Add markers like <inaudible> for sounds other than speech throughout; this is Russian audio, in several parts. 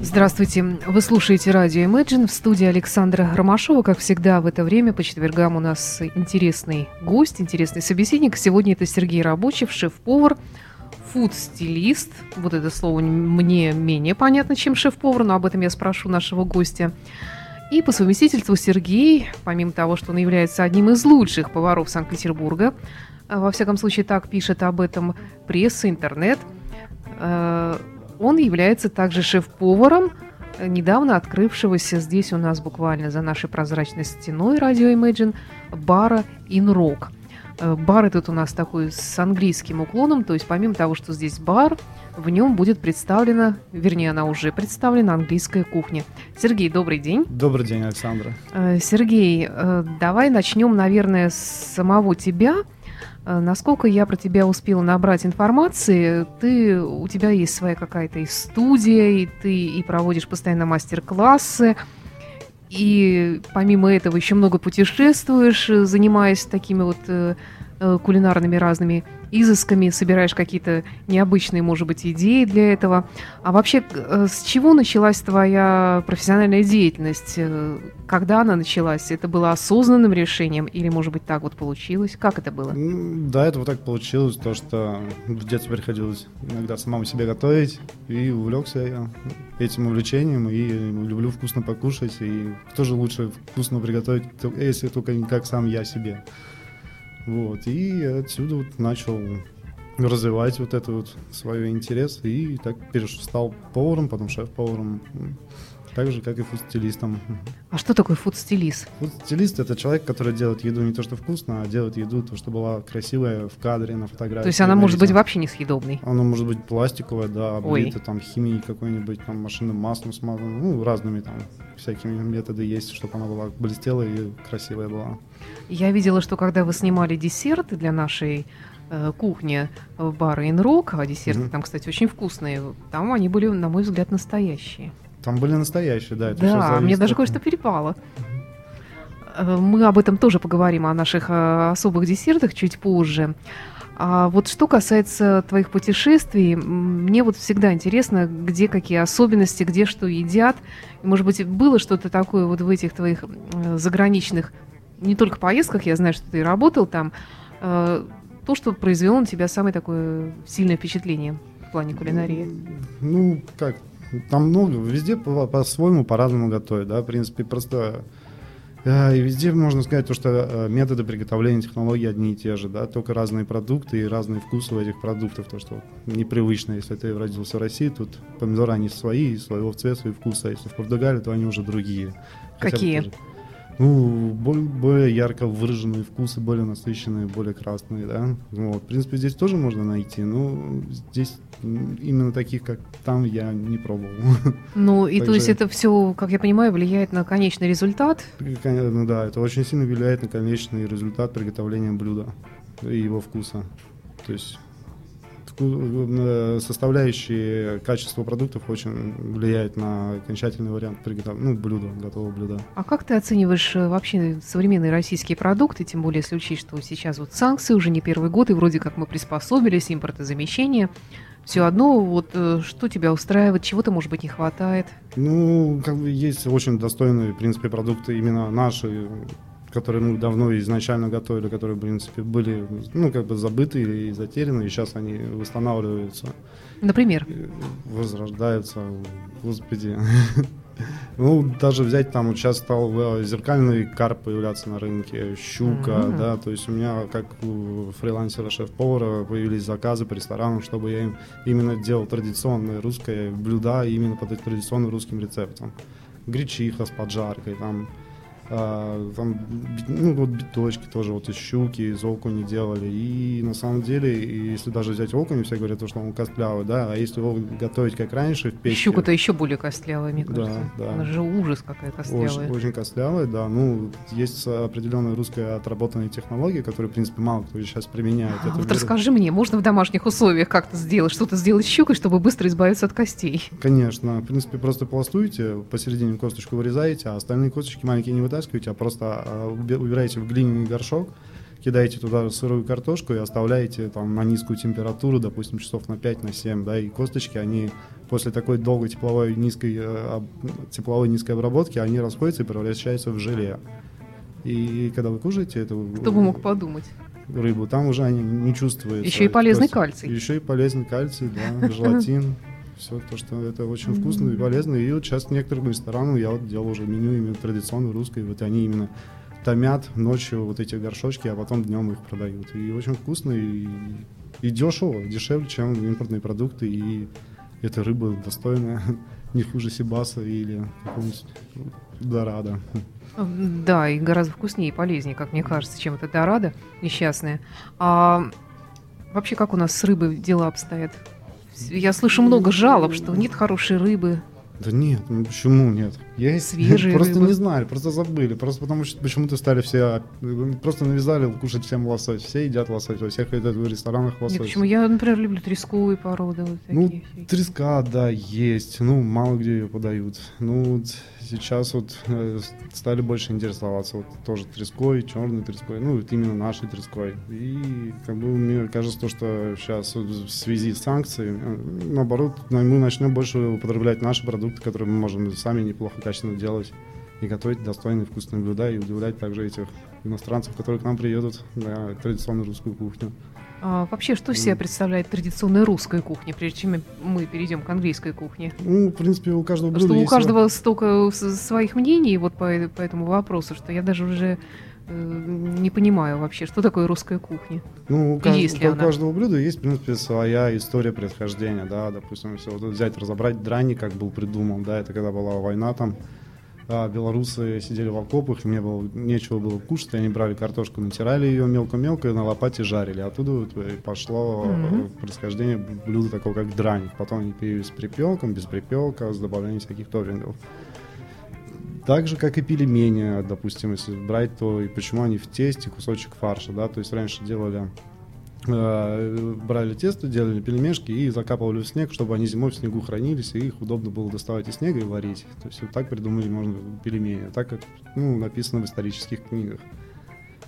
Здравствуйте. Вы слушаете радио Imagine в студии Александра Ромашова. Как всегда в это время по четвергам у нас интересный гость, интересный собеседник. Сегодня это Сергей Рабочев, шеф-повар, фуд-стилист. Вот это слово мне менее понятно, чем шеф-повар, но об этом я спрошу нашего гостя. И по совместительству Сергей, помимо того, что он является одним из лучших поваров Санкт-Петербурга, во всяком случае так пишет об этом пресса, интернет, э, он является также шеф-поваром недавно открывшегося здесь у нас буквально за нашей прозрачной стеной радио Imagine бара In Rock. Э, бар этот у нас такой с английским уклоном, то есть помимо того, что здесь бар, в нем будет представлена, вернее, она уже представлена английская кухня. Сергей, добрый день. Добрый день, Александра. Э, Сергей, э, давай начнем, наверное, с самого тебя. Э, насколько я про тебя успела набрать информации, ты, у тебя есть своя какая-то и студия, и ты и проводишь постоянно мастер-классы, и помимо этого еще много путешествуешь, э, занимаясь такими вот э, кулинарными разными изысками, собираешь какие-то необычные, может быть, идеи для этого. А вообще, э, с чего началась твоя профессиональная деятельность? Э, когда она началась? Это было осознанным решением или, может быть, так вот получилось? Как это было? Да, это вот так получилось, то, что в детстве приходилось иногда самому себе готовить, и увлекся я этим увлечением, и люблю вкусно покушать, и кто же лучше вкусно приготовить, если только не как сам я себе. Вот, и отсюда вот начал развивать вот это вот свой интерес, и так стал поваром, потом шеф-поваром, так же, как и фуд-стилистом. А что такое фуд-стилист? Фуд-стилист – это человек, который делает еду не то, что вкусно, а делает еду то, что была красивая в кадре, на фотографии. То есть она может быть вообще несъедобной? Она может быть пластиковая, да, облита там химией какой-нибудь, там машинным маслом смазана, ну, разными там всякими методы есть, чтобы она была блестела и красивая была. Я видела, что когда вы снимали десерты для нашей э, кухни в бара Инрок, а десерты mm там, кстати, очень вкусные, там они были, на мой взгляд, настоящие. Там были настоящие, да. Это да, мне даже кое-что перепало. Э, мы об этом тоже поговорим, о наших э, особых десертах чуть позже. А вот что касается твоих путешествий, мне вот всегда интересно, где какие особенности, где что едят. И, может быть, было что-то такое вот в этих твоих э, заграничных не только поездках, я знаю, что ты работал там, э, то, что произвело на тебя самое такое сильное впечатление в плане кулинарии? Ну, как, там много, везде по-своему, по по-разному готовят, да, в принципе, просто э, и везде можно сказать, то, что э, методы приготовления технологий одни и те же, да, только разные продукты и разные вкусы у этих продуктов, то, что непривычно, если ты родился в России, тут помидоры, они свои, своего цвета, и вкуса, а если в Португалии, то они уже другие. Какие? Ну, более ярко выраженные вкусы, более насыщенные, более красные, да. Вот, в принципе, здесь тоже можно найти, но здесь именно таких, как там, я не пробовал. <laughs> Ну, и то есть это все, как я понимаю, влияет на конечный результат? Ну да, это очень сильно влияет на конечный результат приготовления блюда и его вкуса. То есть составляющие качества продуктов очень влияют на окончательный вариант приготовления, ну, блюда, готового блюда. А как ты оцениваешь э, вообще современные российские продукты, тем более если учесть, что сейчас вот санкции уже не первый год, и вроде как мы приспособились, импортозамещение, все одно, вот э, что тебя устраивает, чего-то, может быть, не хватает? Ну, как бы есть очень достойные, в принципе, продукты именно наши, которые мы давно изначально готовили, которые, в принципе, были, ну, как бы забыты и затеряны, и сейчас они восстанавливаются. Например? Возрождаются, господи. <laughs> Ну, даже взять там, вот сейчас стал э, зеркальный карп появляться на рынке, щука, mm-hmm. да, то есть у меня, как у фрилансера шеф-повара, появились заказы по ресторанам, чтобы я им именно делал традиционное русское блюда именно по традиционным русским рецептам. Гречиха с поджаркой, там, а, там, ну, вот биточки тоже вот из щуки, из окуни делали. И на самом деле, если даже взять окуни, все говорят, что он костлявый, да, а если его готовить как раньше в печке... Щука-то еще более костлявая, мне кажется. Да, да. Она же ужас какая костлявая. Очень, очень костлявая, да. Ну, есть определенная русская отработанная технология, которую, в принципе, мало кто сейчас применяет. А, вот расскажи мне, можно в домашних условиях как-то сделать, что-то сделать с щукой, чтобы быстро избавиться от костей? Конечно. В принципе, просто пластуете, посередине косточку вырезаете, а остальные косточки маленькие не вытаскиваете, а просто а, убираете в глиняный горшок кидаете туда сырую картошку и оставляете там на низкую температуру, допустим, часов на 5, на 7, да, и косточки, они после такой долгой тепловой низкой, э, тепловой низкой обработки, они расходятся и превращаются в желе. И когда вы кушаете эту... Кто бы мог подумать? Рыбу, там уже они не чувствуют. Еще и полезный кальций. Еще и полезный кальций, да, желатин. <laughs> Все то, что это очень вкусно и полезно. И вот сейчас некоторым ресторанам я вот делал уже меню именно традиционной русской. Вот они именно томят ночью вот эти горшочки, а потом днем их продают. И очень вкусно и, и дешево, дешевле, чем импортные продукты. И эта рыба достойная, <laughs> не хуже Сибаса или какого-нибудь Дорадо. Да, и гораздо вкуснее и полезнее, как мне кажется, чем это Дорадо несчастное. А вообще, как у нас с рыбой дела обстоят? Я слышу много жалоб, что нет хорошей рыбы, да нет, ну почему нет? Есть свежие Просто рыбы. не знали, просто забыли. Просто потому что почему-то стали все... Просто навязали кушать всем лосось. Все едят лосось, во всех в ресторанах лосось. Нет, почему? Я, например, люблю тресковые породы. Вот ну, треска, да, есть. Ну, мало где ее подают. Ну, сейчас вот э, стали больше интересоваться вот тоже треской, черной треской, ну вот именно нашей треской. И как бы мне кажется, то, что сейчас вот в связи с санкциями, э, наоборот, мы начнем больше употреблять наши продукты, которые мы можем сами неплохо качественно делать и готовить достойные вкусные блюда и удивлять также этих иностранцев, которые к нам приедут на традиционную русскую кухню. А, вообще, что из себя представляет традиционная русская кухня, прежде чем мы перейдем к английской кухне? Ну, в принципе, у каждого блюда Что у каждого есть... столько своих мнений вот по, по этому вопросу, что я даже уже э, не понимаю вообще, что такое русская кухня. Ну, у, кажд... у каждого блюда есть, в принципе, своя история происхождения, да, допустим, если вот взять, разобрать драник, как был придуман, да, это когда была война там, белорусы сидели в окопах, мне было, нечего было кушать, они брали картошку, натирали ее мелко-мелко и на лопате жарили. Оттуда вот пошло mm-hmm. происхождение блюда такого, как драник. Потом они появились с припелком, без припелка, с добавлением всяких топпингов. Так же, как и пельмени, допустим, если брать, то и почему они в тесте, кусочек фарша, да, то есть раньше делали Э, брали тесто, делали пельмешки и закапывали в снег, чтобы они зимой в снегу хранились, и их удобно было доставать из снега и варить. То есть вот так придумали можно пельмени, так как ну, написано в исторических книгах,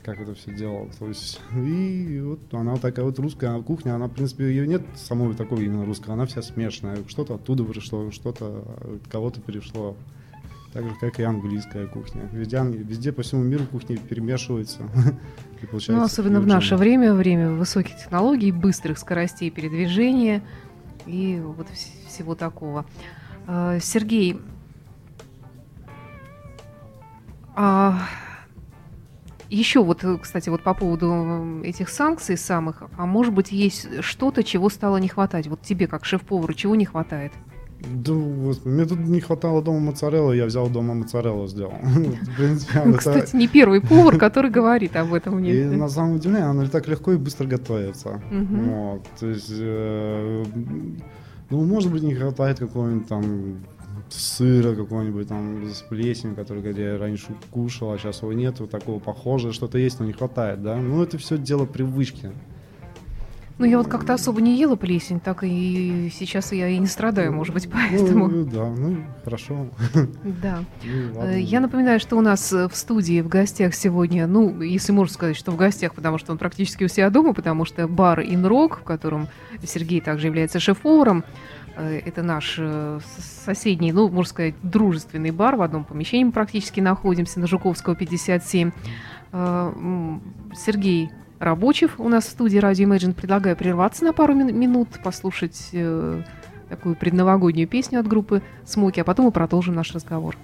как это все делалось. То есть, и вот она такая вот русская кухня, она, в принципе, ее нет самой такой именно русской, она вся смешанная. Что-то оттуда пришло, что-то от кого-то перешло. Так же, как и английская кухня. Везде, везде по всему миру кухни перемешиваются. <laughs> ну, особенно в наше время, время высоких технологий, быстрых скоростей передвижения и вот всего такого. А, Сергей, а еще вот, кстати, вот по поводу этих санкций самых, а может быть есть что-то, чего стало не хватать? Вот тебе, как шеф-повару, чего не хватает? Да, вот, мне тут не хватало дома моцареллы, я взял дома моцареллу, сделал. <laughs> Кстати, не первый повар, который говорит об этом. И на самом деле оно так легко и быстро готовится. То есть, э, ну, может быть, не хватает какого-нибудь там сыра какого-нибудь там с плесенью, который где я раньше кушал, а сейчас его нет, вот такого похожего, что-то есть, но не хватает, да. Ну, это все дело привычки. Ну, я вот как-то особо не ела плесень, так и сейчас я и не страдаю, может быть, поэтому. Ну, да, ну, хорошо. Да. Ну, э, я напоминаю, что у нас э, в студии в гостях сегодня, ну, если можно сказать, что в гостях, потому что он практически у себя дома, потому что бар Инрок, в котором Сергей также является шеф-поваром, э, это наш соседний, ну, можно сказать, дружественный бар. В одном помещении мы практически находимся, на Жуковского, 57. Сергей Рабочих у нас в студии Радио Imagine. Предлагаю прерваться на пару минут, послушать э, такую предновогоднюю песню от группы «Смоки», а потом мы продолжим наш разговор.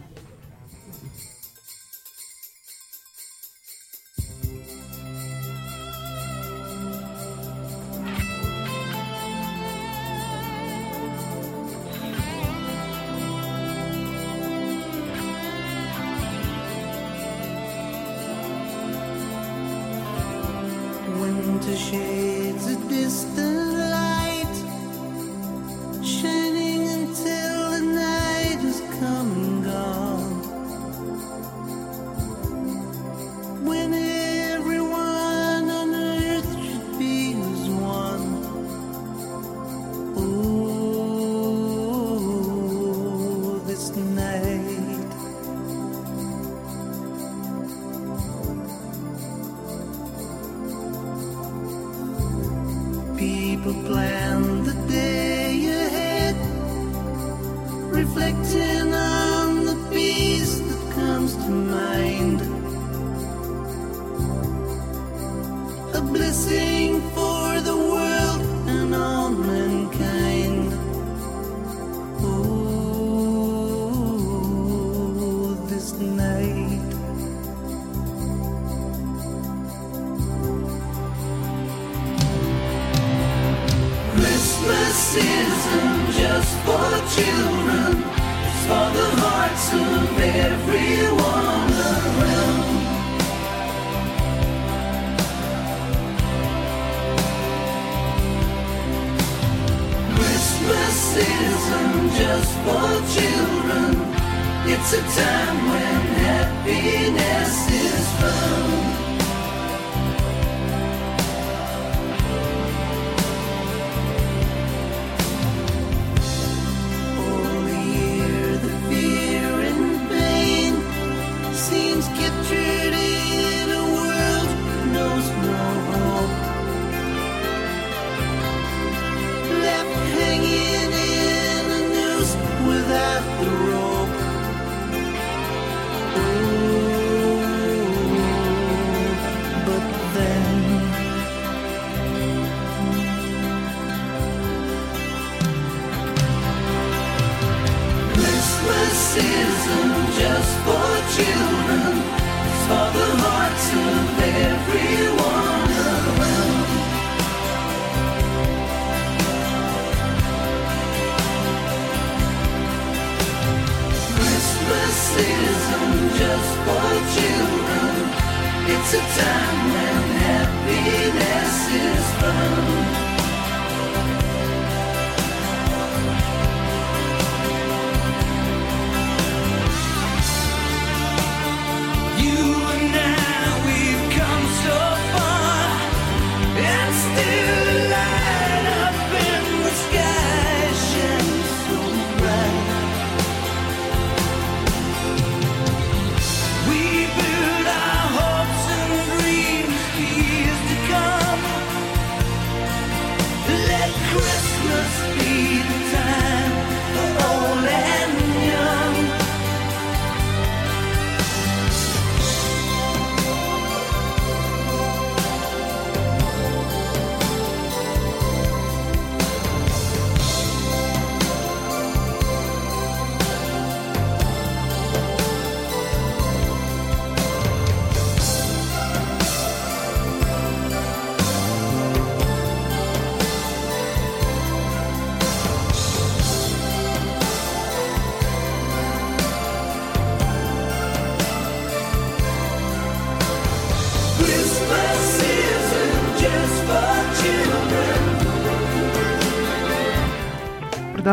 last night. People plan the day.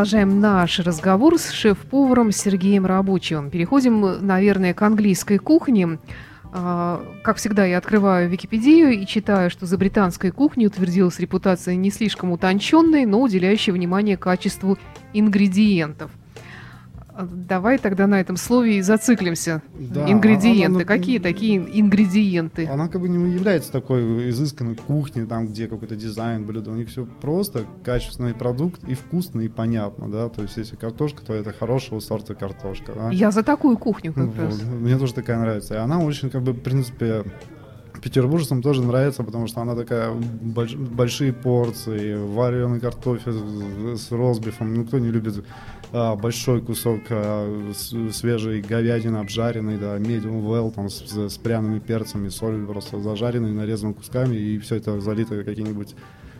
Продолжаем наш разговор с шеф-поваром Сергеем Рабочевым. Переходим, наверное, к английской кухне. А, Как всегда, я открываю Википедию и читаю, что за британской кухней утвердилась репутация не слишком утонченной, но уделяющей внимание качеству ингредиентов. А, Давай тогда на этом слове и зациклимся. Да, ингредиенты. она- она- Какие такие ингредиенты? Она как бы не является такой изысканной кухней, там, где какой-то дизайн блюда. У них все просто, качественный продукт и вкусно, и понятно, да. То есть, если картошка, то это хорошего сорта картошка, да. Я за такую кухню как Вот. раз. Мне тоже такая нравится. И она очень, как бы, в принципе, петербуржцам тоже нравится, потому что она такая больш- большие порции, вареный картофель с, ростбифом. Ну, кто не любит а, большой кусок а, с- свежей говядины обжаренной, да, medium well, там, с, с пряными перцами, солью просто зажаренной, нарезанными кусками, и все это залито каким-нибудь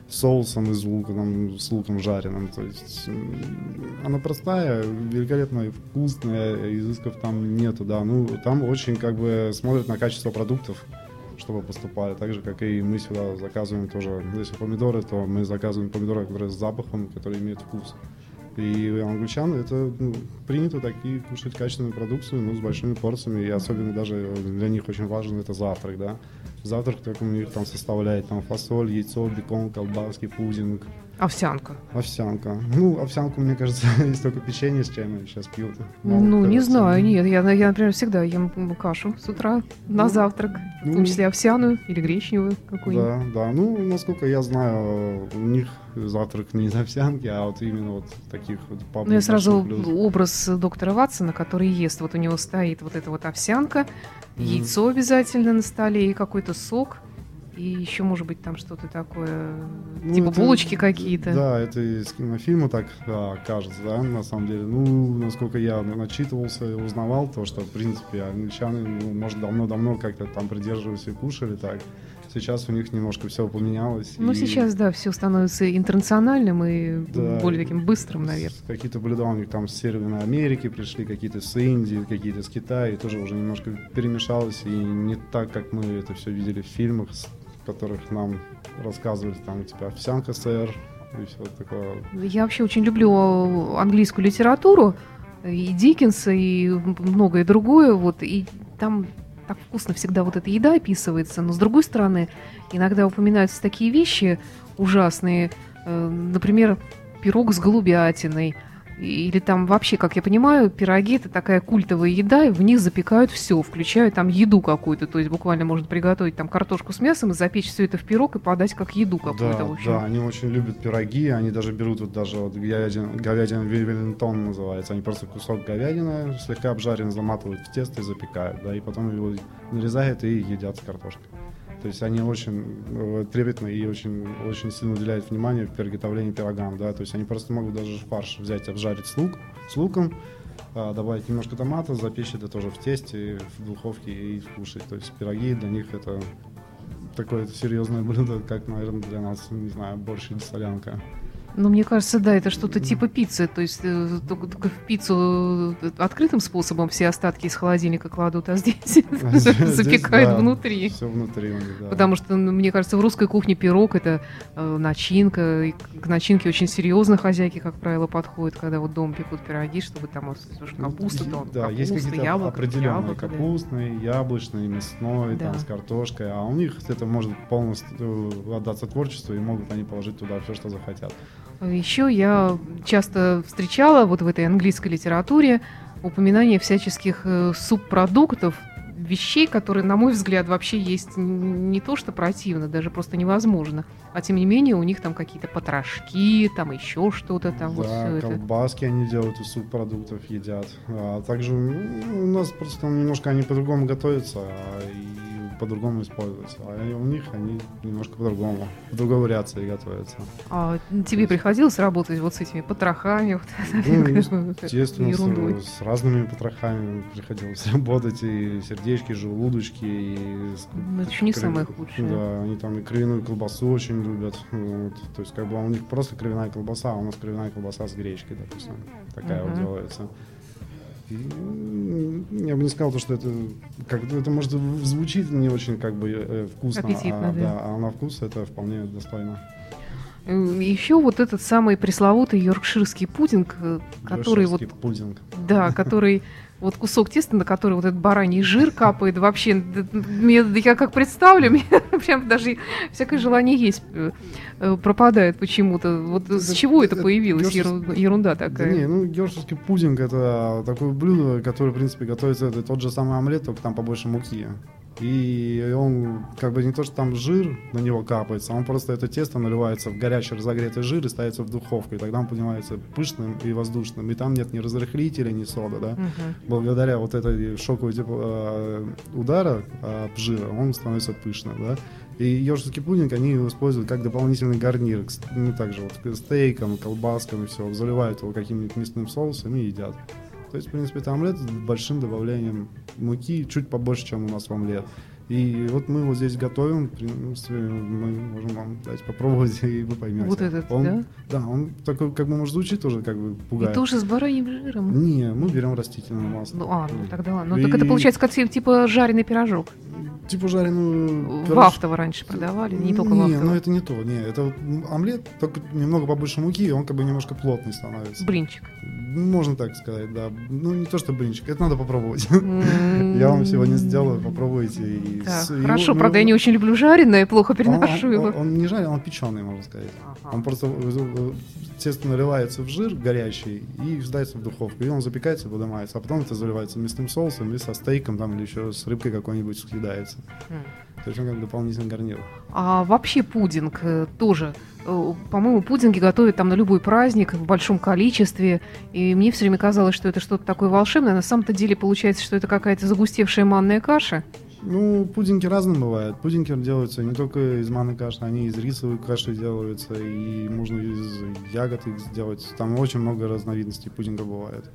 соусом из лука, там, с луком жареным. То есть она простая, великолепная, вкусная, изысков там нету, да. Ну, там очень как бы смотрят на качество продуктов, чтобы поступали. Так же, как и мы сюда заказываем тоже. Если помидоры, то мы заказываем помидоры, которые с запахом, которые имеют вкус. И у англичан это ну, принято такие кушать качественную продукцию, ну, с большими порциями, и особенно даже для них очень важен это завтрак, да. Завтрак только у них там составляет там фасоль, яйцо, бекон, колбаски, пудинг, Овсянка. овсянка. Ну, овсянку, мне кажется, <laughs> есть только печенье с чаем сейчас пьют. Мало Ну, не знаю, нет. Я, я, например, всегда ем кашу с утра на Ну, завтрак. В том ну, числе овсяную или гречневую какую-нибудь. Да, да. Ну, насколько я знаю, у них завтрак не из овсянки, а вот именно вот таких вот пап- Ну, я сразу блюд. образ доктора Ватсона, который ест. Вот у него стоит вот эта вот овсянка, Мгм. яйцо обязательно на столе и какой-то сок. И еще, может быть, там что-то такое, Ну, типа это- булочки какие-то. Да, это из кинофильма так а, кажется, да, на самом деле. Ну, насколько я начитывался и узнавал, то, что, в принципе, англичане, ну, может, давно-давно как-то там придерживались и кушали так. Сейчас у них немножко все поменялось. Ну, и сейчас, да, все становится интернациональным и Да, более таким быстрым, наверное. Какие-то блюда у них там с Северной Америки пришли, какие-то с Индии, какие-то с Китая, и тоже уже немножко перемешалось, и не так, как мы это все видели в фильмах, которых нам рассказывали, там, типа, овсянка сэр, и все такое. Я вообще очень люблю английскую литературу, и Диккенса, и многое другое. Вот, и там так вкусно всегда вот эта еда описывается. Но с другой стороны, иногда упоминаются такие вещи ужасные. э, Например, пирог с голубятиной. Или там вообще, как я понимаю, пироги это такая культовая еда, и в них запекают все, включая там еду какую-то. То есть буквально можно приготовить там картошку с мясом и запечь все это в пирог и подать как еду какую-то. Да, в общем. да, они очень любят пироги, они даже берут вот даже вот говядин, говядина веллингтон называется, они просто кусок говядины слегка обжарен, заматывают в тесто и запекают, да, и потом его нарезают и едят с картошкой. То есть они очень э, трепетно и очень, очень сильно уделяют внимание в приготовлении пирогам, да, то есть они просто могут даже фарш взять, обжарить с, лук, с луком, а, добавить немножко томата, запечь это тоже в тесте, в духовке и кушать. То есть пироги для них это такое серьезное блюдо, как, наверное, для нас, не знаю, борщ или солянка. Ну, мне кажется, да, это что-то типа пиццы. То есть э, только, только в пиццу э, открытым способом все остатки из холодильника кладут, а здесь <laughs> <laughs> запекают внутри. Все внутри да. Потому что, ну, мне кажется, в русской кухне пирог это э, начинка. И к начинке очень серьезно хозяйки, как правило, подходят, когда вот дом пекут пироги, чтобы там капуста, да, есть какие-то определенные капустный, яблочный, мясной, там с картошкой, а у них это может полностью отдаться творчеству и могут они положить туда все, что захотят. Еще я часто встречала вот в этой английской литературе упоминание всяческих э, субпродуктов, вещей, которые, на мой взгляд, вообще есть не то что противно, даже просто невозможно. А тем не менее, у них там какие-то потрошки, там еще что-то там, вот да, это. колбаски они делают из субпродуктов, едят. А также у нас просто там немножко они по-другому готовятся а, и по-другому используются. А у них они немножко по-другому, в другой вариации готовятся. А тебе приходилось работать вот с этими потрохами, вот Ну, Естественно, ерундой? с, с разными потрохами приходилось <laughs> работать, и сердечки, желудочки, и... Ну, это еще не крови- самое худшее. Да, они там и кровяную колбасу очень любят. Вот. То есть, как бы у них просто кровяная колбаса, а у нас кровяная колбаса с гречкой, допустим. Такая вот Мгм. делается. И, я бы не сказал, то, что это как это может звучит не очень как бы э, вкусно, Аппетитно, а, да. а на вкус это вполне достойно. Еще вот этот самый пресловутый йоркширский пудинг, э, который вот Йоркширский пудинг. Да, который вот кусок теста, на который вот этот бараний жир капает, вообще, мне, я как представлю, <laughs> мне прям даже всякое желание есть э, пропадает почему-то. Вот Это- с чего это это появилось? Еру- Ерунда Да такая. не, ну гершевский пудинг это такое блюдо, которое, в принципе, готовится, это тот же самый омлет, только там побольше муки. И он, как бы не то, что там жир на него капается, он просто это тесто наливается в горячий разогретый жир и ставится в духовку, и тогда он понимается пышным и воздушным. И там нет ни разрыхлителя, ни сода, да. Мгм. Благодаря вот этой шоковой типа, э, удара от жира он становится пышным, да. И йоркширский пудинг они его используют как дополнительный гарнир, ну, также вот к стейкам, колбаскам и все, заливают его каким-нибудь мясным соусом и едят. То есть, в принципе, это омлет с большим добавлением муки, чуть побольше, чем у нас в омлет. И вот мы его здесь готовим, в принципе, мы можем вам дать попробовать, <laughs> и вы поймете. Вот этот, он, да? Да, он такой, как бы, может, звучит тоже, как бы, И пугает. тоже с бараньим жиром. Не, мы берем растительное масло. Ну, а, ну тогда ладно. Ну, И- так это получается как ти- типа жареный пирожок. типа жареную... Пирож- автово раньше продавали, не только в Не, ну это не то, не, это омлет, только немного побольше муки, и он как бы немножко плотный становится. Блинчик. Можно так сказать, да. Ну, не то, что блинчик, это надо попробовать. М, <laughs> Я вам сегодня сделаю, попробуйте. и Так, с- его- хорошо, ну, правда, я не очень люблю жареное, плохо переношу он, его. он- он не жареный, он печеный, можно сказать. Ага. Он просто тесто наливается в жир горячий и сдается в духовку. И он запекается, поднимается. А потом это заливается мясным соусом и со стейком там или еще с рыбкой какой-нибудь съедается. М. То есть он как дополнительный гарнир. А вообще пудинг э, тоже, э, по-моему, пудинги готовят там на любой праздник в большом количестве. И мне все время казалось, что это что-то такое волшебное. На самом-то деле получается, что это какая-то загустевшая манная каша. Ну, пудинги разные бывают. Пудинги делаются не только из манной каши, они из рисовой каши делаются, и можно из ягод их сделать. Там очень много разновидностей пудинга бывает.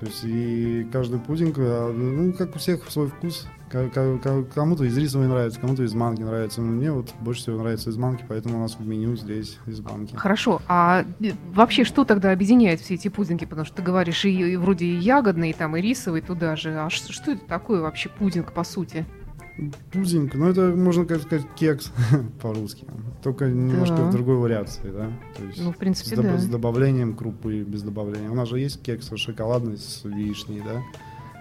То есть и каждый пудинг, а, ну, как у всех свой вкус. Кому-то из рисовой нравится, кому-то из манки нравится. Но мне вот больше всего нравится из манки, поэтому у нас в меню здесь из манки. Хорошо, а э, вообще что тогда объединяет все эти пудинги? Потому что ты говоришь, и, и вроде и ягодный, там, и рисовый туда же. А что это такое вообще пудинг, по сути? Пудинг, ну это можно как сказать кекс <laughs> по-русски, только немножко Да. в другой вариации, да. То есть Ну, в с, принципе, доб- да. с добавлением крупы, без добавления. У нас же есть кекс шоколадный с вишней, да.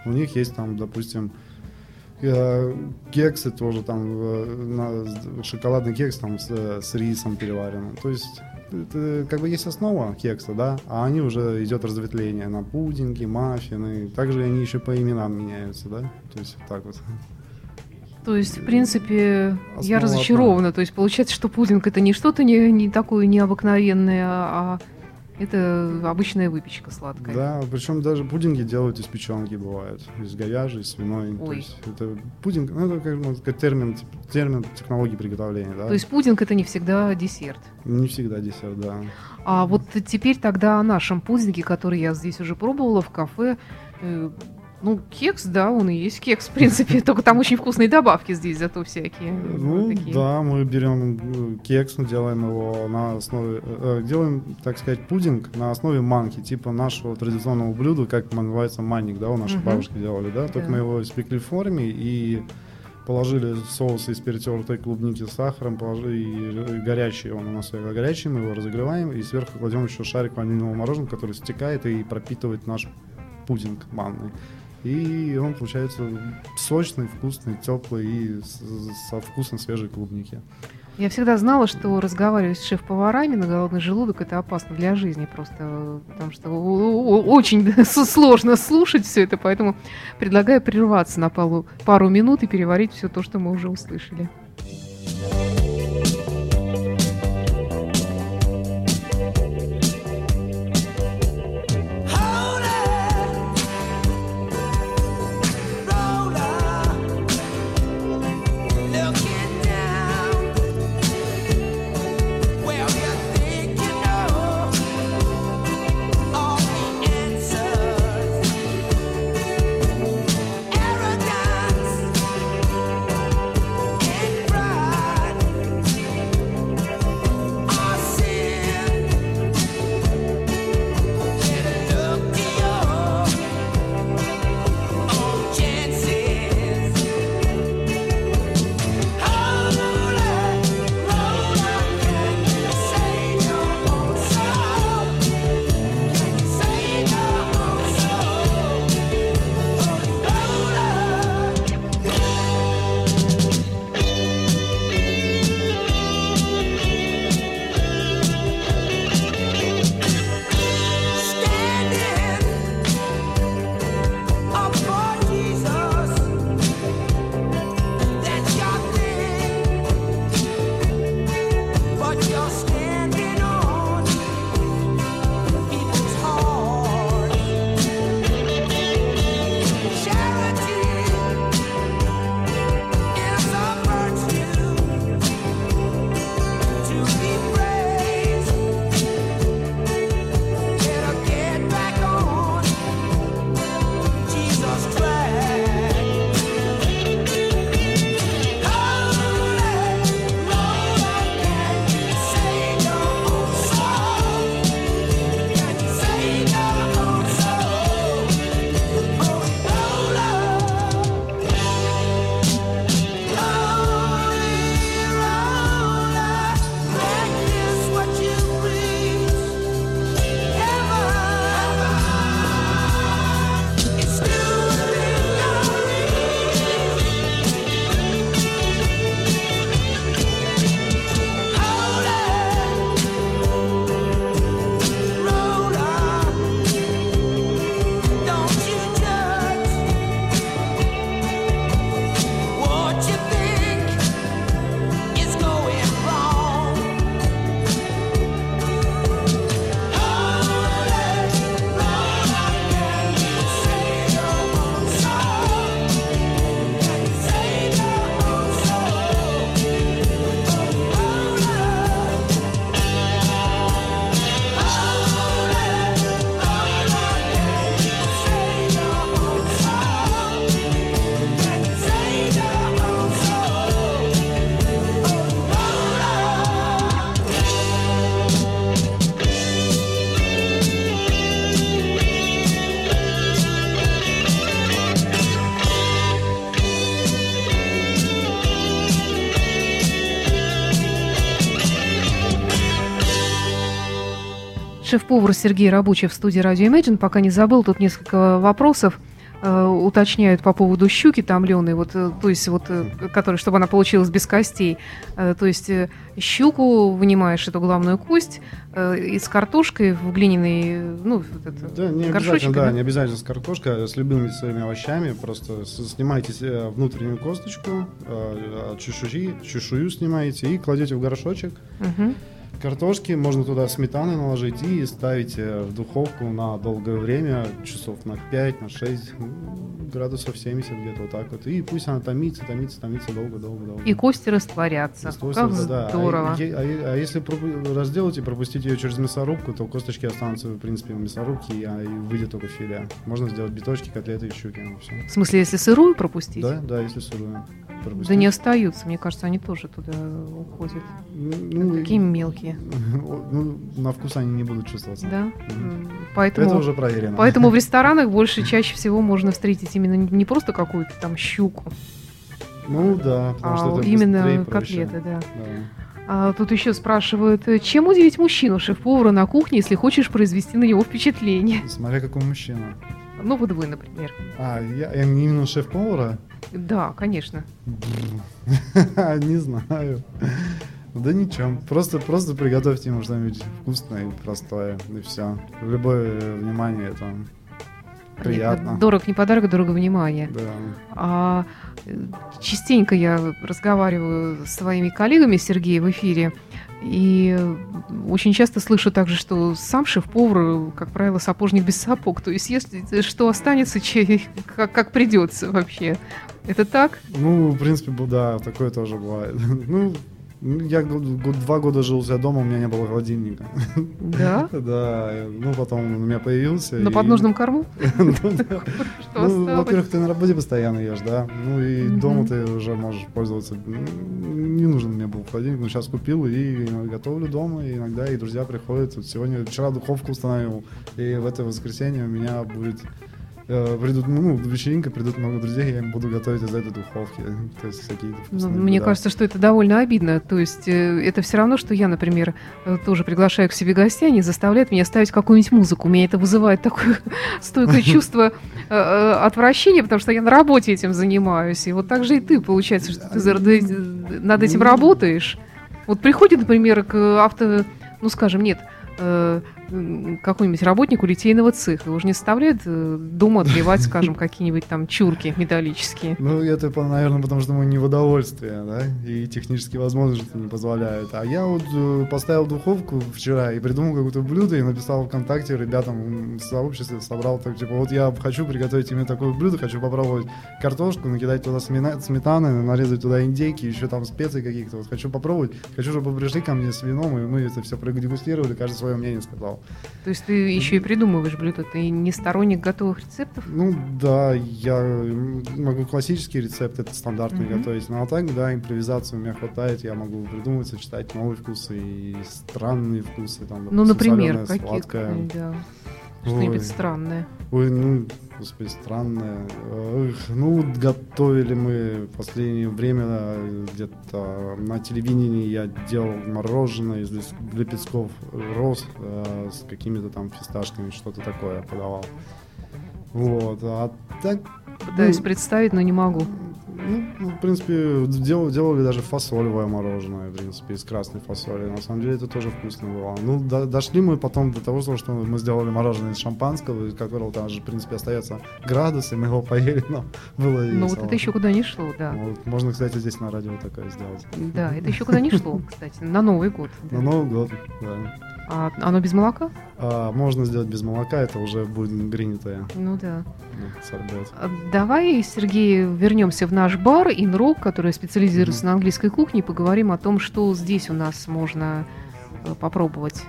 У них есть там, допустим, э, кексы тоже там, э, шоколадный кекс там с, э, с рисом переваренным. То есть это как бы есть основа кекса, да, а они уже идет разветвление на пудинги, маффины. Также они еще по именам меняются, да. То есть вот так вот. То есть, в принципе, я Основа разочарована. То есть, получается, что пудинг это не что-то не, не такое необыкновенное, а это обычная выпечка сладкая. Да, причем даже пудинги делают из печенки бывают, из говяжьей, свиной. То Ой. есть это пудинг, ну это как сказать термин, термин технологии приготовления, да. То есть пудинг это не всегда десерт. не всегда десерт, да. А вот теперь тогда о нашем пудинге, который я здесь уже пробовала в кафе. Э, Ну, кекс, да, он и есть кекс, в принципе, <laughs> только там очень вкусные добавки здесь зато всякие. Ну такие. да, мы берем э, кекс, делаем его на основе, э, делаем, так сказать, пудинг на основе манки, типа нашего традиционного блюда, как называется манник, да, у нашей Мгм. бабушки делали, да, только Да. мы его испекли в форме и положили соус из перетертой клубники с сахаром, положили и горячий, он у нас горячий, мы его разогреваем и сверху кладем еще шарик ванильного мороженого, который стекает и пропитывает наш пудинг манный. И он получается сочный, вкусный, теплый и со вкусом свежей клубники. Я всегда знала, что разговаривать с шеф-поварами на голодный желудок это опасно для жизни просто, потому что очень <laughs> сложно слушать все это, поэтому предлагаю прерваться на пару, пару минут и переварить все то, что мы уже услышали. Шеф-повар Сергей Рабочий в студии Радио Imagine. Пока не забыл, тут несколько вопросов э, уточняют по поводу щуки томленой, вот, э, то есть вот, э, которая, чтобы она получилась без костей. Э, то есть э, щуку вынимаешь эту главную кость э, и с картошкой в глиняной, э, ну, вот это, Да, не горшочек, обязательно, да, да? не обязательно с картошкой, а с любыми своими овощами. Просто снимаете э, внутреннюю косточку, э, чешуи, чешую снимаете и кладете в горшочек. Мгм. Картошки можно туда сметаны наложить и ставите в духовку на долгое время, часов на 5, на 6, м, градусов 70 где-то вот так вот. И пусть она томится, томится, томится долго-долго-долго. И кости растворятся. Естественно, Как да. А здорово. е- А, е- а если разделать и пропустить ее через мясорубку, то косточки останутся, в принципе, в мясорубке, а и выйдет только филе. Можно сделать биточки, котлеты и щуки. ну, всё. В смысле, если сырую пропустить? Да, да, если сырую. Да пропустить. не остаются, мне кажется, они тоже туда уходят. Ну, Такие мелкие, ну, на вкус они не будут чувствоваться. да? М, Поэтому... Это уже проверено. Поэтому в <laughs> ресторанах больше чаще всего можно встретить именно не просто какую-то там щуку, Ну да, потому а что это именно котлеты, да. Да. А тут еще спрашивают, э, чем удивить мужчину шеф-повара на кухне, если хочешь произвести на него впечатление? Смотря какой мужчина. Ну вот вы, например. А, я, я именно шеф-повара? Да, конечно. <laughs> Не знаю. Да ничего. Просто, просто приготовьте ему что-нибудь вкусное и простое. И все. Любое внимание это приятно. Дорог не подарок, дорого внимание. Да. А частенько я разговариваю с своими коллегами Сергей в эфире, и очень часто слышу также, что сам шеф-повар, как правило, сапожник без сапог. То есть, если что останется, че- как, как придется вообще. Это так? Ну, в принципе, да, такое тоже бывает. <laughs> Ну, я год- два года жил у себя дома, у меня не было холодильника. Да? <laughs> Да, ну потом он у меня появился. На и- подножном корму? <laughs> <laughs> Ну, во-первых, ты на работе постоянно ешь, да. Ну и дома ты уже можешь пользоваться. Не нужен мне был холодильник, но сейчас купил и готовлю дома. И иногда и друзья приходят. Вот сегодня, вчера духовку установил, и в это воскресенье у меня будет придут, ну, вечеринка, придут много друзей, я им буду готовить из этой духовки. То есть всякие Ну, мне блюда. кажется, что это довольно обидно. То есть э, это все равно, что я, например, э, тоже приглашаю к себе гостей, они заставляют меня ставить какую-нибудь музыку. Меня это вызывает <laughs> такое стойкое <laughs> чувство э, отвращения, потому что я на работе этим занимаюсь. И вот так же и ты, получается, что ты э, над этим Ну. работаешь. Вот приходит, например, к авто... Ну, скажем, нет, какой-нибудь работнику литейного цеха. Его же не заставляют э, дома отливать, <laughs> скажем, какие-нибудь там чурки металлические. Ну, это, наверное, потому что мы не в удовольствие, да, и технические возможности не позволяют. А я вот э, поставил духовку вчера и придумал какое-то блюдо и написал ВКонтакте ребятам в сообществе, собрал так, типа, вот я хочу приготовить именно такое блюдо, хочу попробовать картошку, накидать туда смена- сметаны, нарезать туда индейки, еще там специи каких-то, вот хочу попробовать, хочу, чтобы пришли ко мне с вином, и мы это все продегустировали, каждый свое мнение сказал. То есть ты еще и придумываешь блюдо, ты не сторонник готовых рецептов? Ну да, я могу классические рецепты, это стандартные Мгм. готовить. Ну а так, да, импровизации у меня хватает, я могу придумывать, сочетать новые вкусы и странные вкусы. Там, Ну, например, какие? сладкое. Да. Что-нибудь странное. ой, ну, господи, странное. Ну, готовили мы в последнее время э, где-то на телевидении я делал мороженое из лепестков роз э, с какими-то там фисташками, что-то такое подавал. Вот, а так Пытаюсь Ну, представить, но не могу. Ну, ну, в принципе, дел- делали даже фасолевое мороженое, в принципе, из красной фасоли. На самом деле это тоже вкусно было. Ну, до- дошли мы потом до того, что мы сделали мороженое из шампанского, которого там же, в принципе, остается градус, и мы его поели, но было Ну вот это еще куда не шло, да. Вот, можно, кстати, здесь на радио такое сделать. Да, это еще куда не шло, кстати, на Новый год. На Новый год, да. А оно без молока? А, можно сделать без молока, это уже будет гринитое Ну да. ну, сорбет. А Давай, Сергей, вернемся в наш бар Инрок, который специализируется на английской кухне, и поговорим о том, что здесь у нас можно э, попробовать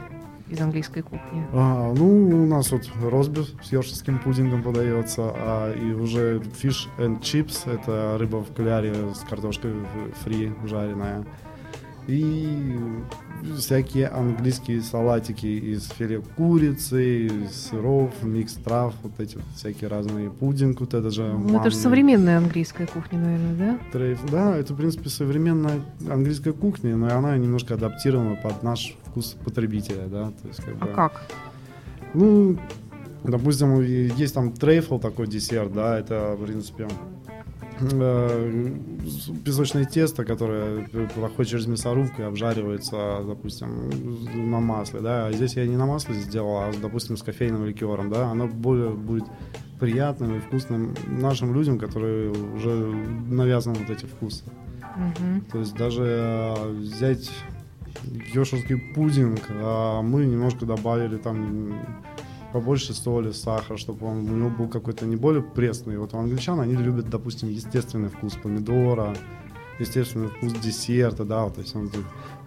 из английской кухни. А, ну, у нас вот ростбиф с йоркширским пудингом подается, а, и уже fish and chips, это рыба в кляре с картошкой фри жареная. И всякие английские салатики из филе курицы, из сыров, микс трав, вот эти вот всякие разные пудинг, вот это же Ну, это же современная английская кухня, наверное, да? трейф. Да, это, в принципе, современная английская кухня, но она немножко адаптирована под наш вкус потребителя, да, то есть как А бы... как? Ну, допустим, есть там трейфл такой десерт, да, это, в принципе, э, песочное тесто, которое проходит через мясорубку и обжаривается, допустим, на масле, да, а здесь я не на масле сделал, а, допустим, с кофейным ликером, да, оно более будет приятным и вкусным нашим людям, которые уже навязаны вот эти вкусы. Мгм. То есть даже э, взять йошерский пудинг, а мы немножко добавили там побольше соли, сахара, чтобы он у него был какой-то не более пресный. Вот у англичан они любят, допустим, естественный вкус помидора, естественный вкус десерта, да, вот, то есть он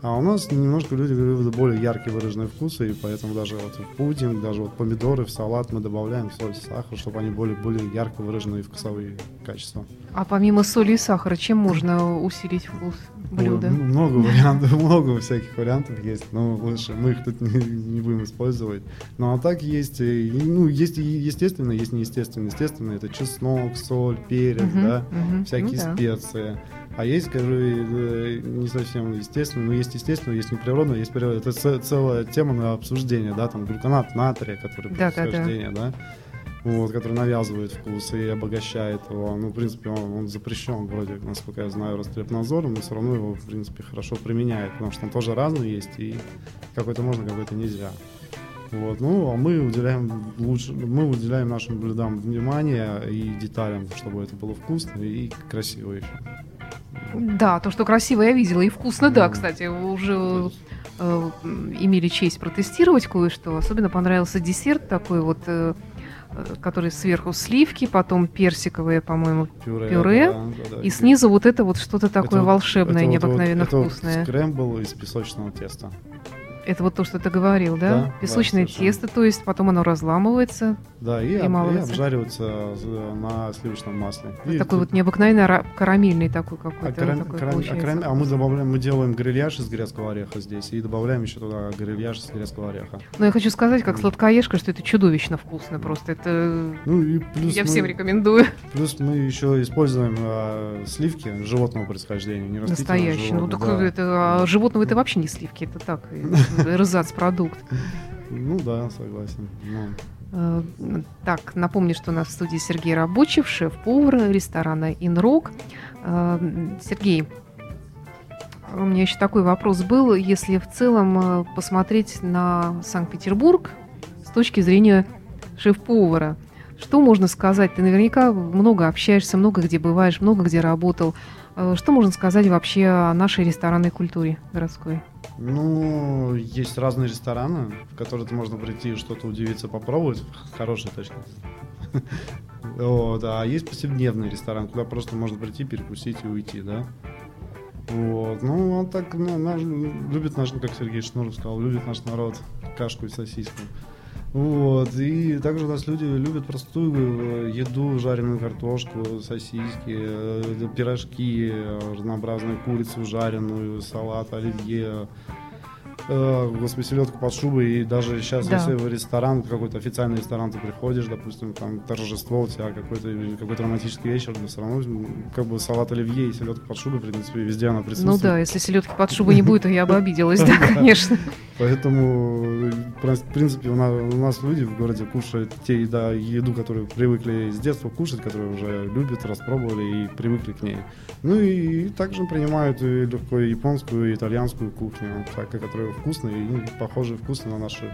А у нас немножко люди любят более яркие выраженные вкусы, и поэтому даже вот в пудинг, даже вот помидоры в салат мы добавляем соль, сахар, чтобы они более, более ярко выраженные вкусовые качества. А помимо соли и сахара, чем можно усилить вкус блюда? Ой, много вариантов, <laughs> много всяких вариантов есть, но лучше мы их тут не, не будем использовать. Ну а так есть, и, ну есть естественно, есть неестественно. Естественно, это чеснок, соль, перец, Мгм, да, мгм. всякие Ну да. специи. А есть, скажу, э, не совсем естественно, но есть естественно, есть неприродно, есть природно. Это целая тема на обсуждение, да, там глюконат натрия, который Да, да, да. происхождение, да, вот, который навязывает вкус и обогащает его. Ну, в принципе, он, он запрещен вроде, насколько я знаю, Роспотребнадзором, но все равно его, в принципе, хорошо применяет, потому что он тоже разный есть, и какой-то можно, какой-то нельзя. Вот, ну, а мы уделяем лучше, мы уделяем нашим блюдам внимание и деталям, чтобы это было вкусно и красиво еще. Да, то, что красиво я видела, и вкусно, да, Мгм. кстати, уже э, имели честь протестировать кое-что. Особенно понравился десерт такой вот, э, э, который сверху сливки, потом персиковое, по-моему, Пюре, Пюре, да, да, да. и снизу вот это вот что-то такое вот- волшебное, это вот- необыкновенно это вот вкусное. скрэмбл из песочного теста. Это вот то, что ты говорил, да? Да, Песочное да, совершенно. тесто, то есть потом оно разламывается. Да, и, об- и обжаривается з- на сливочном масле. И такой вот необыкновенно ра- карамельный такой а, какой-то. карам- такой карам- а карам- а мы добавляем, мы делаем грильяж из грецкого ореха здесь и добавляем еще туда грильяж из грецкого ореха. Но я хочу сказать, как сладкоежка, что это чудовищно вкусно просто. Это Ну и плюс я мы, всем рекомендую. плюс мы еще используем а, сливки животного происхождения, не Настоящий. Ну, так да. это а животного это вообще не сливки, это так, <laughs> рызац-продукт. Ну да, согласен. Ну, Э, Так, напомню, что у нас в студии Сергей Рабочев, шеф-повар ресторана «Инрок». Э, Сергей, у меня еще такой вопрос был. Если в целом э, посмотреть на Санкт-Петербург с точки зрения шеф-повара, что можно сказать? Ты наверняка много общаешься, много где бываешь, много где работал. Что можно сказать вообще о нашей ресторанной культуре городской? Ну, есть разные рестораны, в которые ты можно прийти и что-то удивиться, попробовать. Хорошая точка. <laughs> Вот, а есть повседневный ресторан, куда просто можно прийти, перекусить и уйти, да. Вот, ну, он так ну, наш- любит наш, как Сергей Шнуров сказал, любит наш народ кашку и сосиску. Вот, и также у нас люди любят простую э, еду, жареную картошку, сосиски, э, пирожки, э, разнообразную курицу жареную, салат, оливье, э, господи, селедку под шубой, и даже сейчас, Да. если в ресторан, какой-то официальный ресторан ты приходишь, допустим, там торжество у тебя, какой-то какой романтический вечер, но все равно как бы салат оливье и селедка под шубой, в принципе, везде она присутствует. Ну да, если селедки под шубой не будет, то я бы обиделась, да, <laughs> конечно. Поэтому, э, в принципе, у нас, у нас люди в городе кушают те еда, еду, которую привыкли с детства кушать, которую уже любят, распробовали и привыкли к ней. Ну и также принимают и легко и японскую, и итальянскую кухню, всякая, которая вкусная и похожие вкусы на наши.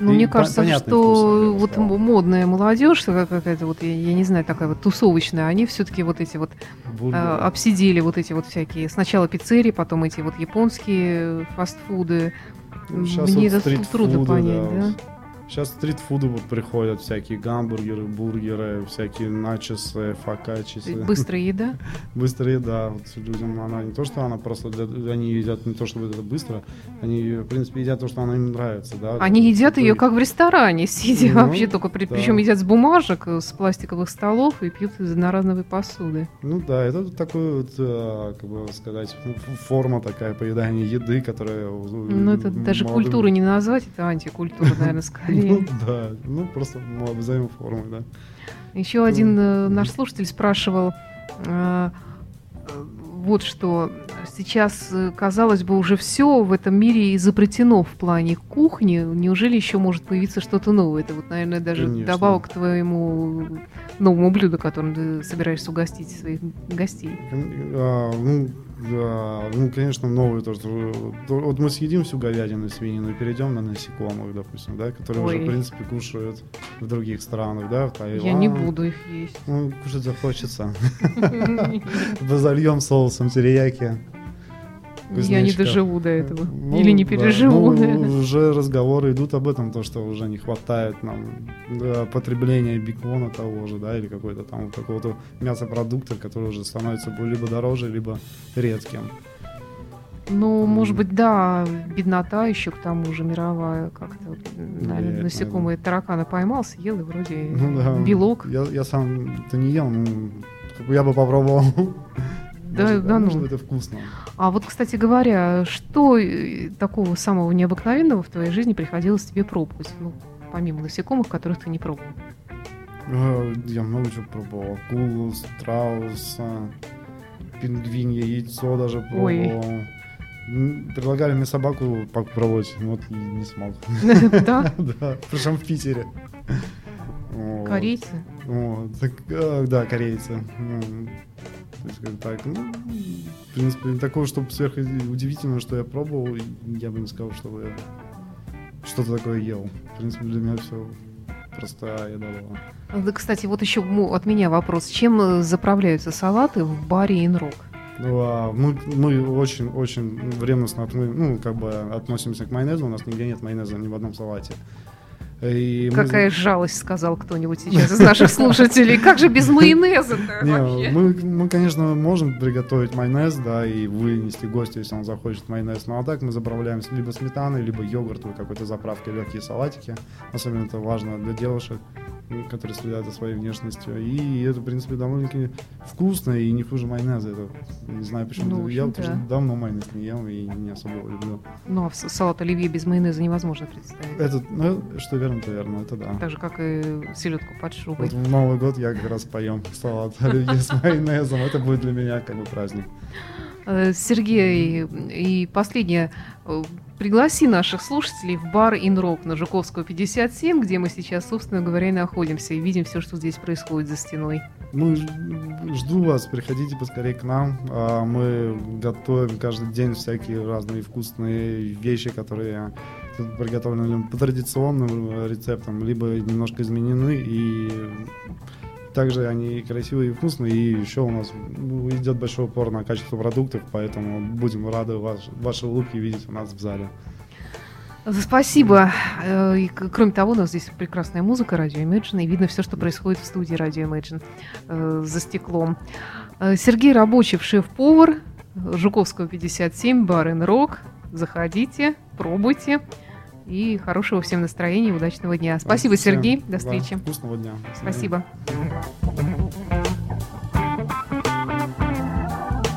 Ну, И мне кажется, что вкус, вот сказал. модная молодежь, какая-то вот, я, я не знаю, такая вот тусовочная, они все-таки вот эти вот э, обсидели вот эти вот всякие, сначала пиццерии, потом эти вот японские фастфуды. Ну, щас Мне вот это трудно понять, да? Сейчас стритфуды вот приходят, всякие гамбургеры, бургеры, всякие начесы, фокачесы. Быстрая еда. <laughs> Быстрая еда. Вот людям она не то, что она просто для- они едят не то, чтобы это быстро, они, в принципе, едят то, что она им нравится, да. Они едят Это- ее как в ресторане, <laughs> сидя Ну, вообще только, при- да. причем едят с бумажек, э, с пластиковых столов и пьют из одноразовой посуды. Ну да, это такой вот, э, как бы сказать, форма такая поедания еды, которая... Ну, это даже культуры не назвать, это антикультура, <laughs> наверное, скорее. Ну да, ну просто мы обзовем формой, да. Еще один э, наш слушатель спрашивал э, э, вот что. Сейчас, казалось бы, уже все в этом мире изобретено в плане кухни. Неужели еще может появиться что-то новое? Это вот, наверное, даже Конечно. добавок к твоему новому блюду, которым ты собираешься угостить своих гостей. А, ну, да, ну, конечно, новые тоже. То- Вот мы съедим всю говядину и свинину и перейдем на насекомых, допустим, да, которые уже, Ой. в принципе, кушают в других странах, да, в Таиланд. Я не буду их есть. Ну, кушать захочется. <laughs> Зальем соусом терияки. Я не доживу до этого. Ну, Или не да. переживу. Ну, уже разговоры идут об этом, то, что уже не хватает нам да, потребления бекона того же, да, или какой-то там какого-то мясопродукта, который уже становится либо дороже, либо редким. Ну, может быть, да, беднота еще к тому же мировая как-то. Наверное, насекомые таракана поймал, съел и вроде Ну да. белок. Я, я сам это не ел, ну, как бы я бы попробовал. Да, Может, да ну. может, это вкусно. А вот, кстати говоря, что э, такого самого необыкновенного в твоей жизни приходилось тебе пробовать? Ну, помимо насекомых, которых ты не пробовал. Э, Я много чего пробовал. Акулу, страуса, пингвинье, яйцо даже Ой. пробовал. М, Предлагали мне собаку попробовать, вот и не смог. <laughs> <laughs> Да? Да, причем в Питере. Вот. Корейцы? Вот, э, да, корейцы. М, то есть, как так, ну, в принципе, такого, чтобы сверхудивительного, что я пробовал, я бы не сказал, что я что-то такое ел. В принципе, для меня все простая еда была. Да, кстати, вот еще от меня вопрос. Чем э, заправляются салаты в баре Инрок? Ну, а мы, мы очень-очень ревностно отны- ну, как бы относимся к майонезу. У нас нигде нет майонеза ни в одном салате. И мы Какая жалость, сказал кто-нибудь сейчас из наших слушателей. Как же без майонеза-то Не, вообще? мы, мы, конечно, можем приготовить майонез, да, и вынести гостю, если он захочет майонез. Ну а так мы заправляем либо сметаной, либо йогуртом, какой-то заправкой, легкие салатики. Особенно это важно для девушек, которые следят за своей внешностью. И это, в принципе, довольно-таки вкусно и не хуже майонеза. Это, не знаю, почему Ну, я да. давно майонез не ел и не особо его люблю. Ну, а салат оливье без майонеза невозможно представить. Это, ну, что верно, то верно, это да. Так же, как и селедку под шубой. Вот в Новый год я как раз поем салат оливье с <laughs> майонезом. Это будет для меня как бы праздник. Э, Сергей, и последнее. Э, Пригласи наших слушателей в бар Инрок на Жуковского 57, где мы сейчас, собственно говоря, и находимся, и видим все, что здесь происходит за стеной. Мы ж- жду вас, приходите поскорее к нам. А, Мы готовим каждый день всякие разные вкусные вещи, которые приготовлены по традиционным э, рецептам, либо немножко изменены. И также они красивые и вкусные. И еще у нас идет большой упор на качество продуктов, поэтому будем рады ваш, ваши улыбки видеть у нас в зале. Спасибо. Э, И, кроме того, у нас здесь прекрасная музыка радио Imagine, и видно все, что происходит в студии радио Imagine э, за стеклом. Э, Сергей Рабочев, шеф-повар Жуковского 57, бар Рок. Заходите, пробуйте. И хорошего всем настроения удачного дня. Спасибо, Всем, Сергей. До да, встречи. Вкусного дня. До. Спасибо.